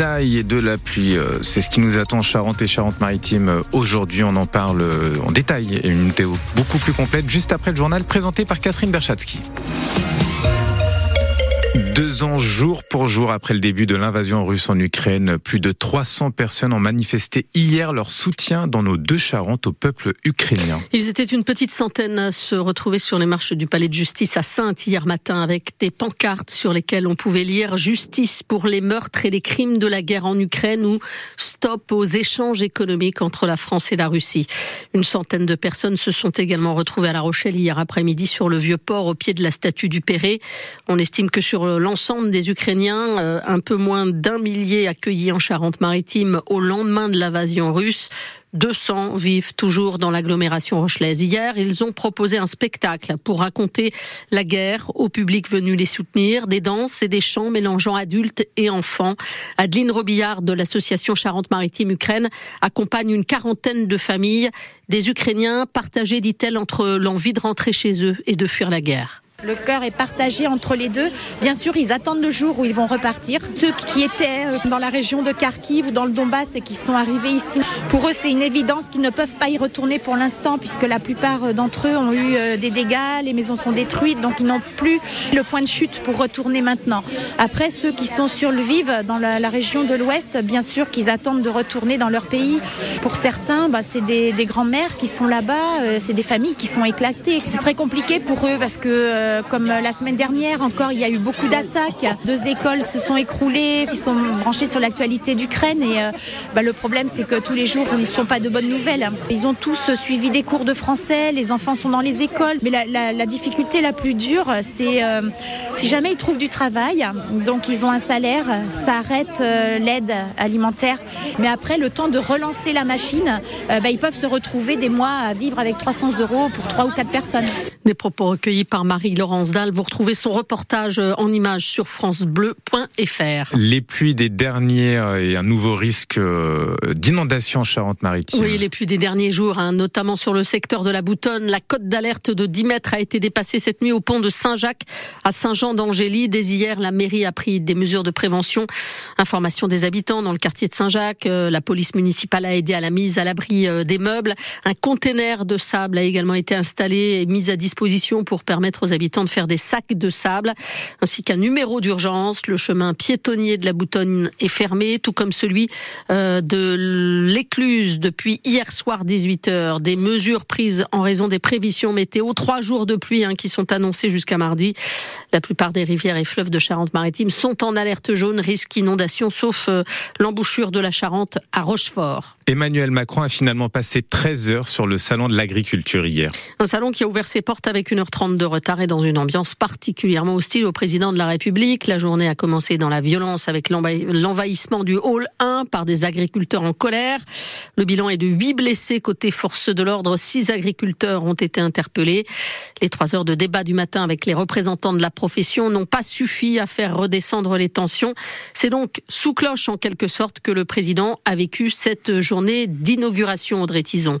et de la pluie. Euh, c'est ce qui nous attend en Charente et Charente-Maritime euh, aujourd'hui. On en parle euh, en détail et une météo beaucoup plus complète juste après le journal présenté par Catherine Berchatsky. Deux ans jour pour jour après le début de l'invasion russe en Ukraine, plus de 300 personnes ont manifesté hier leur soutien dans nos deux Charentes au peuple ukrainien. Ils étaient une petite centaine à se retrouver sur les marches du palais de justice à Sainte hier matin avec des pancartes sur lesquelles on pouvait lire justice pour les meurtres et les crimes de la guerre en Ukraine ou stop aux échanges économiques entre la France et la Russie. Une centaine de personnes se sont également retrouvées à La Rochelle hier après-midi sur le vieux port au pied de la statue du Perret. On estime que sur l'ensemble des Ukrainiens, euh, un peu moins d'un millier accueillis en Charente-Maritime au lendemain de l'invasion russe. 200 vivent toujours dans l'agglomération rochelaise. Hier, ils ont proposé un spectacle pour raconter la guerre au public venu les soutenir, des danses et des chants mélangeant adultes et enfants. Adeline Robillard de l'association Charente-Maritime Ukraine accompagne une quarantaine de familles, des Ukrainiens partagés, dit-elle, entre l'envie de rentrer chez eux et de fuir la guerre. Le cœur est partagé entre les deux. Bien sûr, ils attendent le jour où ils vont repartir. Ceux qui étaient euh, dans la région de Kharkiv ou dans le Donbass et qui sont arrivés ici, pour eux, c'est une évidence qu'ils ne peuvent pas y retourner pour l'instant, puisque la plupart euh, d'entre eux ont eu euh, des dégâts, les maisons sont détruites, donc ils n'ont plus le point de chute pour retourner maintenant. Après, ceux qui sont sur le Vive, dans la, région de l'Ouest, bien sûr qu'ils attendent de retourner dans leur pays. Pour certains, bah, c'est des, grands-mères qui sont là-bas, c'est des familles qui sont éclatées. C'est très compliqué pour eux parce que comme la semaine dernière encore, il y a eu beaucoup d'attaques. Deux écoles se sont écroulées, ils sont branchés sur l'actualité d'Ukraine et euh, bah, le problème c'est que tous les jours ce ne sont pas de bonnes nouvelles. Ils ont tous suivi des cours de français, les enfants sont dans les écoles, mais la, difficulté la plus dure c'est euh, si jamais ils trouvent du travail, donc ils ont un salaire, ça arrête l'aide alimentaire, mais après le temps de relancer la machine, bah, ils peuvent se retrouver des mois à vivre avec 300 euros pour trois ou quatre personnes. Des propos recueillis par Marie Laurence Dalle. Vous retrouvez son reportage euh, en images sur francebleu.fr. Les pluies des dernières et un nouveau risque euh, d'inondation en Charente-Maritime. Oui, les pluies des derniers jours, hein, notamment sur le secteur de la Boutonne. La cote d'alerte de 10 mètres a été dépassée cette nuit au pont de Saint-Jacques à Saint-Jean d'Angély. Dès hier, la mairie a pris des mesures de prévention. Information des habitants dans le quartier de Saint-Jacques. Euh, la police municipale a aidé à la mise à l'abri des meubles. Un conteneur de sable a également été installé et mis à disposition pour permettre aux habitants de faire des sacs de sable, ainsi qu'un numéro d'urgence. Le chemin piétonnier de la Boutonne est fermé, tout comme celui euh, de l'écluse depuis hier soir 18h. Des mesures prises en raison des prévisions météo. Trois jours de pluie hein, qui sont annoncés jusqu'à mardi. La plupart des rivières et fleuves de Charente-Maritime sont en alerte jaune, risque inondation, sauf euh, l'embouchure de la Charente à Rochefort. Emmanuel Macron a finalement passé 13 heures sur le salon de l'agriculture hier. Un salon qui a ouvert ses portes avec 1h30 de retard et dans une ambiance particulièrement hostile au président de la République. La journée a commencé dans la violence avec l'envahissement du hall 1 par des agriculteurs en colère. Le bilan est de 8 blessés côté force de l'ordre. 6 agriculteurs ont été interpellés. Les 3 heures de débat du matin avec les représentants de la profession n'ont pas suffi à faire redescendre les tensions. C'est donc sous cloche en quelque sorte que le président a vécu cette journée d'inauguration, Audrey Tison.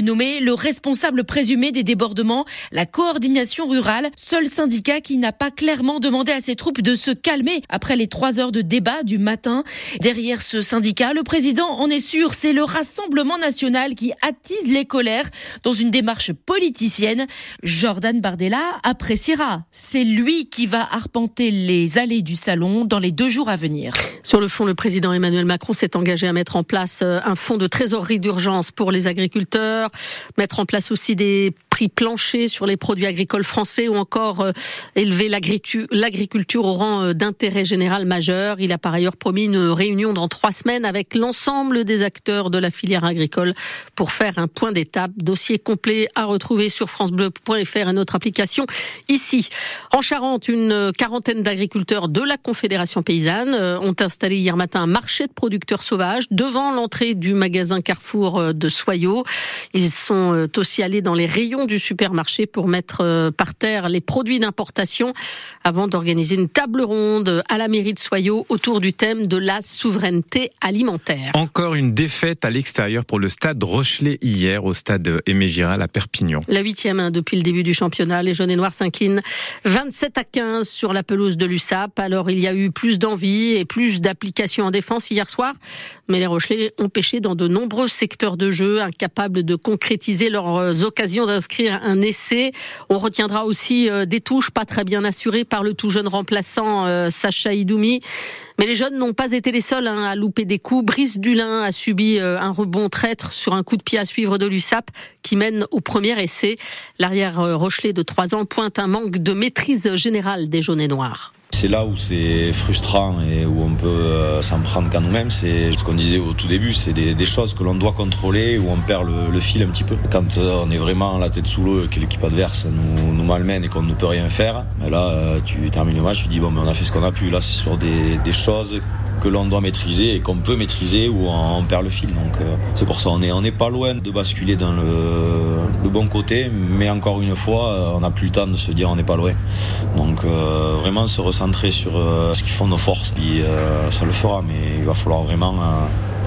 nommer le responsable présumé des débordements, la coordination rurale, seul syndicat qui n'a pas clairement demandé à ses troupes de se calmer après les trois heures de débat du matin. Derrière ce syndicat, le président en est sûr, c'est le Rassemblement national qui attise les colères dans une démarche politicienne. Jordan Bardella appréciera. C'est lui qui va arpenter les allées du salon dans les deux jours à venir. Sur le fond, le président Emmanuel Macron s'est engagé à mettre en place euh, un fonds de trésorerie d'urgence pour les agriculteurs mettre en place aussi des plancher sur les produits agricoles français ou encore euh, élever l'agriculture au rang euh, d'intérêt général majeur. Il a par ailleurs promis une réunion dans trois semaines avec l'ensemble des acteurs de la filière agricole pour faire un point d'étape. Dossier complet à retrouver sur francebleu.fr et notre application ici. En Charente, une quarantaine d'agriculteurs de la Confédération paysanne euh, ont installé hier matin un marché de producteurs sauvages devant l'entrée du magasin Carrefour de Soyaux. Ils sont aussi allés dans les rayons du supermarché pour mettre par terre les produits d'importation avant d'organiser une table ronde à la mairie de Soyaux autour du thème de la souveraineté alimentaire. Encore une défaite à l'extérieur pour le stade Rochelet hier au stade Aimé Giral à Perpignan. La huitième hein, depuis le début du championnat. Les jaunes et noirs s'inclinent 27 à 15 sur la pelouse de l'USAP. Alors il y a eu plus d'envie et plus d'application en défense hier soir, mais les Rochelais ont pêché dans de nombreux secteurs de jeu, incapables de concrétiser leurs occasions un essai. On retiendra aussi euh, des touches pas très bien assurées par le tout jeune remplaçant euh, Sacha Idoumi. Mais les jeunes n'ont pas été les seuls hein, à louper des coups. Brice Dulin a subi euh, un rebond traître sur un coup de pied à suivre de l'USAP qui mène au premier essai. L'arrière Rochelet de 3 ans pointe un manque de maîtrise générale des jaunes et noirs. C'est là où c'est frustrant et où on peut euh, s'en prendre qu'à nous-mêmes. C'est ce qu'on disait au tout début, c'est des, choses que l'on doit contrôler, où on perd le, fil un petit peu. Quand euh, on est vraiment la tête sous l'eau et que l'équipe adverse nous, malmène et qu'on ne peut rien faire, mais là, euh, tu termines le match, tu dis bon, mais on a fait ce qu'on a pu. Là, c'est sur des, choses que l'on doit maîtriser et qu'on peut maîtriser ou on perd le fil. Donc c'est pour ça on est on n'est pas loin de basculer dans le, bon côté, mais encore une fois on n'a plus le temps de se dire on n'est pas loin. Donc vraiment se recentrer sur ce qui font nos forces, et, ça le fera, mais il va falloir vraiment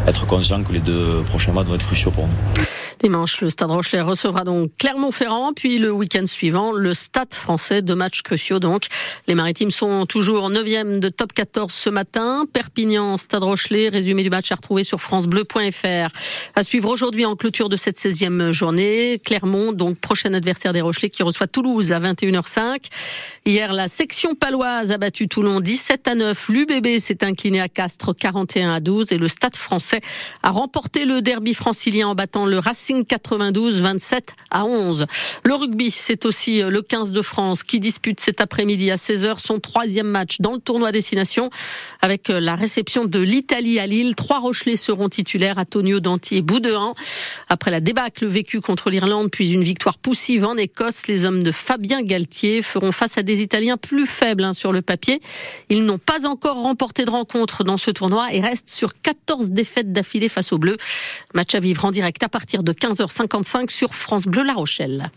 être conscient que les deux prochains matchs vont être cruciaux pour nous. Dimanche, le Stade Rochelet recevra donc Clermont-Ferrand, puis le week-end suivant, le Stade français, deux matchs cruciaux donc. Les Maritimes sont toujours 9e de top 14 ce matin. Perpignan, Stade Rochelet, résumé du match à retrouver sur francebleu.fr. À suivre aujourd'hui en clôture de cette 16e journée, Clermont, donc prochain adversaire des Rochelais qui reçoit Toulouse à 21h05. Hier, la section paloise a battu Toulon 17 à 9. L'UBB s'est incliné à Castres 41 à 12 et le Stade français a remporté le derby francilien en battant le Racing 92 27 à 11. Le rugby, c'est aussi euh, le 15 de France qui dispute cet après-midi à 16h son troisième match dans le tournoi Destination avec euh, la réception de l'Italie à Lille. Trois Rochelais seront titulaires, Antonio Danti et Boudin. Après la débâcle vécue contre l'Irlande, puis une victoire poussive en Écosse, les hommes de Fabien Galtier feront face à des Italiens plus faibles hein, sur le papier. Ils n'ont pas encore remporté de rencontre dans ce tournoi et restent sur 14 défaites d'affilée face aux Bleus. Match à vivre en direct à partir de 15h55 sur France Bleu La Rochelle.